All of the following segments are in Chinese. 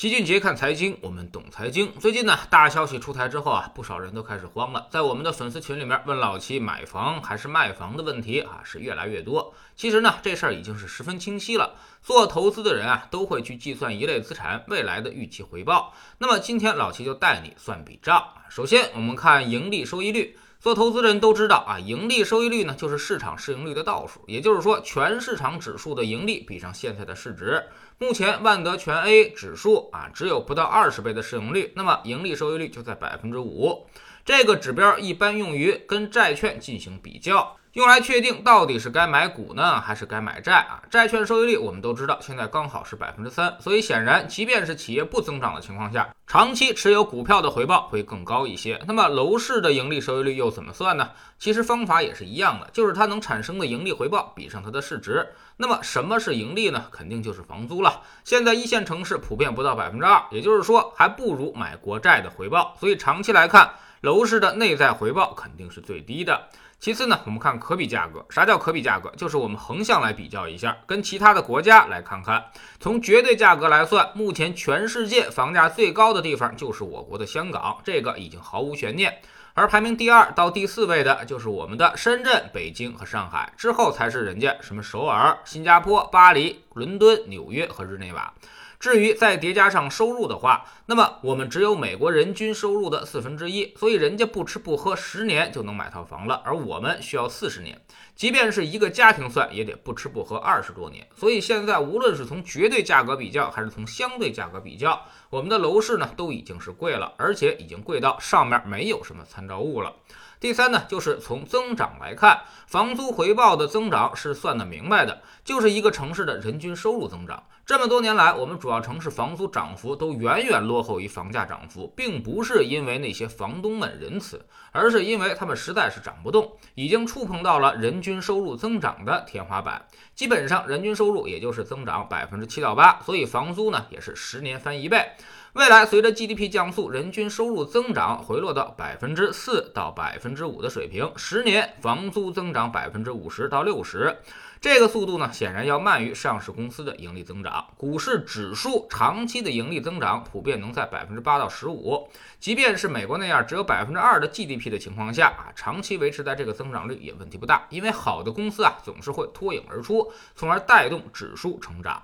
齐俊杰看财经，我们懂财经。最近呢，大消息出台之后啊，不少人都开始慌了。在我们的粉丝群里面，问老齐买房还是卖房的问题啊，是越来越多。其实呢，这事儿已经是十分清晰了。做投资的人啊，都会去计算一类资产未来的预期回报。那么今天老齐就带你算笔账。首先，我们看盈利收益率。做投资人都知道啊，盈利收益率呢就是市场市盈率的倒数，也就是说，全市场指数的盈利比上现在的市值。目前万德全 A 指数啊只有不到二十倍的市盈率，那么盈利收益率就在百分之五。这个指标一般用于跟债券进行比较。用来确定到底是该买股呢，还是该买债啊？债券收益率我们都知道，现在刚好是百分之三，所以显然，即便是企业不增长的情况下，长期持有股票的回报会更高一些。那么楼市的盈利收益率又怎么算呢？其实方法也是一样的，就是它能产生的盈利回报比上它的市值。那么什么是盈利呢？肯定就是房租了。现在一线城市普遍不到百分之二，也就是说还不如买国债的回报。所以长期来看，楼市的内在回报肯定是最低的。其次呢，我们看可比价格。啥叫可比价格？就是我们横向来比较一下，跟其他的国家来看看。从绝对价格来算，目前全世界房价最高的地方就是我国的香港，这个已经毫无悬念。而排名第二到第四位的就是我们的深圳、北京和上海，之后才是人家什么首尔、新加坡、巴黎、伦敦、纽约和日内瓦。至于再叠加上收入的话，那么我们只有美国人均收入的四分之一，所以人家不吃不喝十年就能买套房了，而我们需要四十年，即便是一个家庭算，也得不吃不喝二十多年。所以现在无论是从绝对价格比较，还是从相对价格比较，我们的楼市呢都已经是贵了，而且已经贵到上面没有什么参照物了。第三呢，就是从增长来看，房租回报的增长是算得明白的，就是一个城市的人均收入增长。这么多年来，我们主要城市房租涨幅都远远落后于房价涨幅，并不是因为那些房东们仁慈，而是因为他们实在是涨不动，已经触碰到了人均收入增长的天花板。基本上，人均收入也就是增长百分之七到八，所以房租呢也是十年翻一倍。未来随着 GDP 降速，人均收入增长回落到百分之四到百分之五的水平，十年房租增长百分之五十到六十，这个速度呢，显然要慢于上市公司的盈利增长。股市指数长期的盈利增长普遍能在百分之八到十五，即便是美国那样只有百分之二的 GDP 的情况下啊，长期维持在这个增长率也问题不大，因为好的公司啊总是会脱颖而出，从而带动指数成长。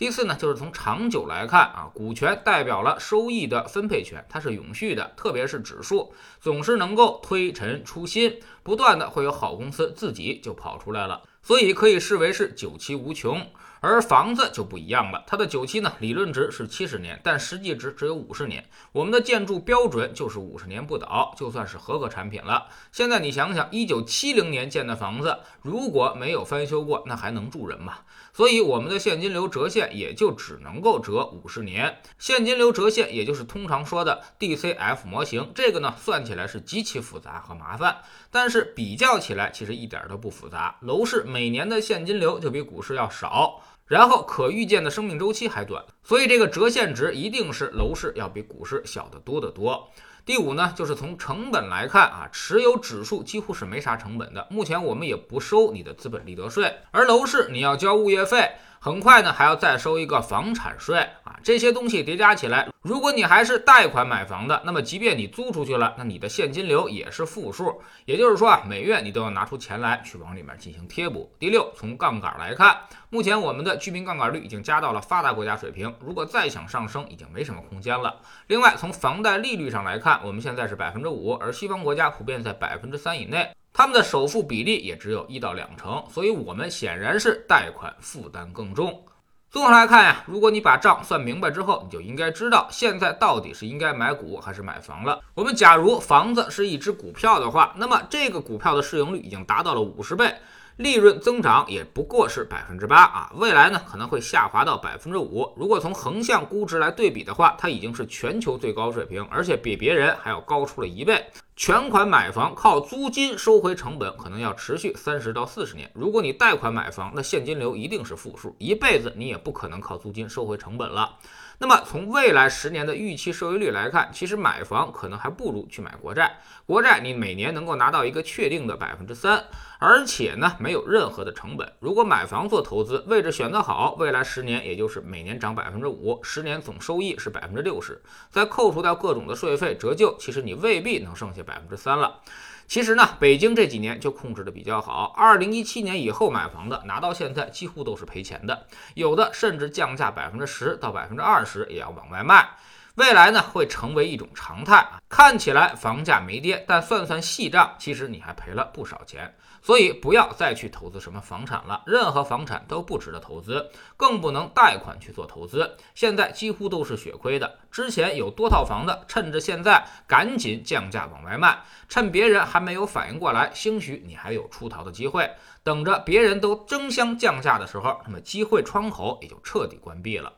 第四呢，就是从长久来看啊，股权代表了收益的分配权，它是永续的，特别是指数总是能够推陈出新，不断的会有好公司自己就跑出来了，所以可以视为是久期无穷。而房子就不一样了，它的久期呢，理论值是七十年，但实际值只有五十年。我们的建筑标准就是五十年不倒，就算是合格产品了。现在你想想，一九七零年建的房子，如果没有翻修过，那还能住人吗？所以我们的现金流折现也就只能够折五十年。现金流折现，也就是通常说的 DCF 模型，这个呢算起来是极其复杂和麻烦，但是比较起来其实一点都不复杂。楼市每年的现金流就比股市要少。然后可预见的生命周期还短，所以这个折现值一定是楼市要比股市小得多得多。第五呢，就是从成本来看啊，持有指数几乎是没啥成本的。目前我们也不收你的资本利得税，而楼市你要交物业费。很快呢，还要再收一个房产税啊！这些东西叠加起来，如果你还是贷款买房的，那么即便你租出去了，那你的现金流也是负数。也就是说啊，每月你都要拿出钱来去往里面进行贴补。第六，从杠杆来看，目前我们的居民杠杆率已经加到了发达国家水平，如果再想上升，已经没什么空间了。另外，从房贷利率上来看，我们现在是百分之五，而西方国家普遍在百分之三以内。他们的首付比例也只有一到两成，所以我们显然是贷款负担更重。综合来看呀，如果你把账算明白之后，你就应该知道现在到底是应该买股还是买房了。我们假如房子是一只股票的话，那么这个股票的市盈率已经达到了五十倍。利润增长也不过是百分之八啊，未来呢可能会下滑到百分之五。如果从横向估值来对比的话，它已经是全球最高水平，而且比别人还要高出了一倍。全款买房靠租金收回成本，可能要持续三十到四十年。如果你贷款买房，那现金流一定是负数，一辈子你也不可能靠租金收回成本了。那么从未来十年的预期收益率来看，其实买房可能还不如去买国债。国债你每年能够拿到一个确定的百分之三，而且呢没有任何的成本。如果买房做投资，位置选得好，未来十年也就是每年涨百分之五，十年总收益是百分之六十，再扣除掉各种的税费折旧，其实你未必能剩下百分之三了。其实呢，北京这几年就控制的比较好。二零一七年以后买房的，拿到现在几乎都是赔钱的，有的甚至降价百分之十到百分之二十也要往外卖。未来呢，会成为一种常态啊！看起来房价没跌，但算算细账，其实你还赔了不少钱。所以不要再去投资什么房产了，任何房产都不值得投资，更不能贷款去做投资。现在几乎都是血亏的。之前有多套房的，趁着现在赶紧降价往外卖，趁别人还没有反应过来，兴许你还有出逃的机会。等着别人都争相降价的时候，那么机会窗口也就彻底关闭了。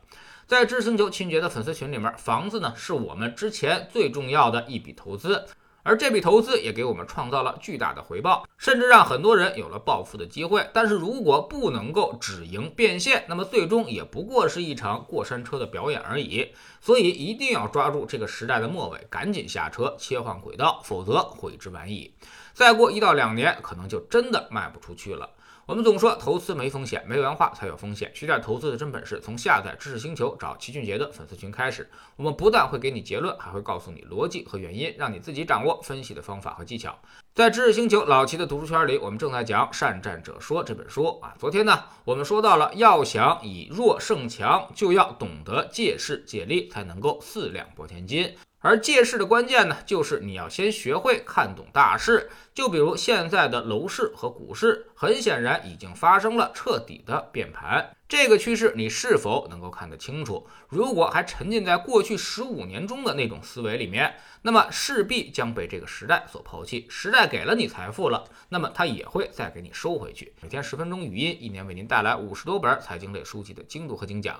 在知识星球秦杰的粉丝群里面，房子呢是我们之前最重要的一笔投资，而这笔投资也给我们创造了巨大的回报，甚至让很多人有了暴富的机会。但是如果不能够止盈变现，那么最终也不过是一场过山车的表演而已。所以一定要抓住这个时代的末尾，赶紧下车切换轨道，否则悔之晚矣。再过一到两年，可能就真的卖不出去了。我们总说投资没风险，没文化才有风险。学点投资的真本事，从下载知识星球找齐俊杰的粉丝群开始。我们不但会给你结论，还会告诉你逻辑和原因，让你自己掌握分析的方法和技巧。在知识星球老齐的读书圈里，我们正在讲《善战者说》这本书啊。昨天呢，我们说到了，要想以弱胜强，就要懂得借势借力，才能够四两拨千斤。而借势的关键呢，就是你要先学会看懂大势。就比如现在的楼市和股市，很显然已经发生了彻底的变盘。这个趋势你是否能够看得清楚？如果还沉浸在过去十五年中的那种思维里面，那么势必将被这个时代所抛弃。时代给了你财富了，那么它也会再给你收回去。每天十分钟语音，一年为您带来五十多本财经类书籍的精读和精讲。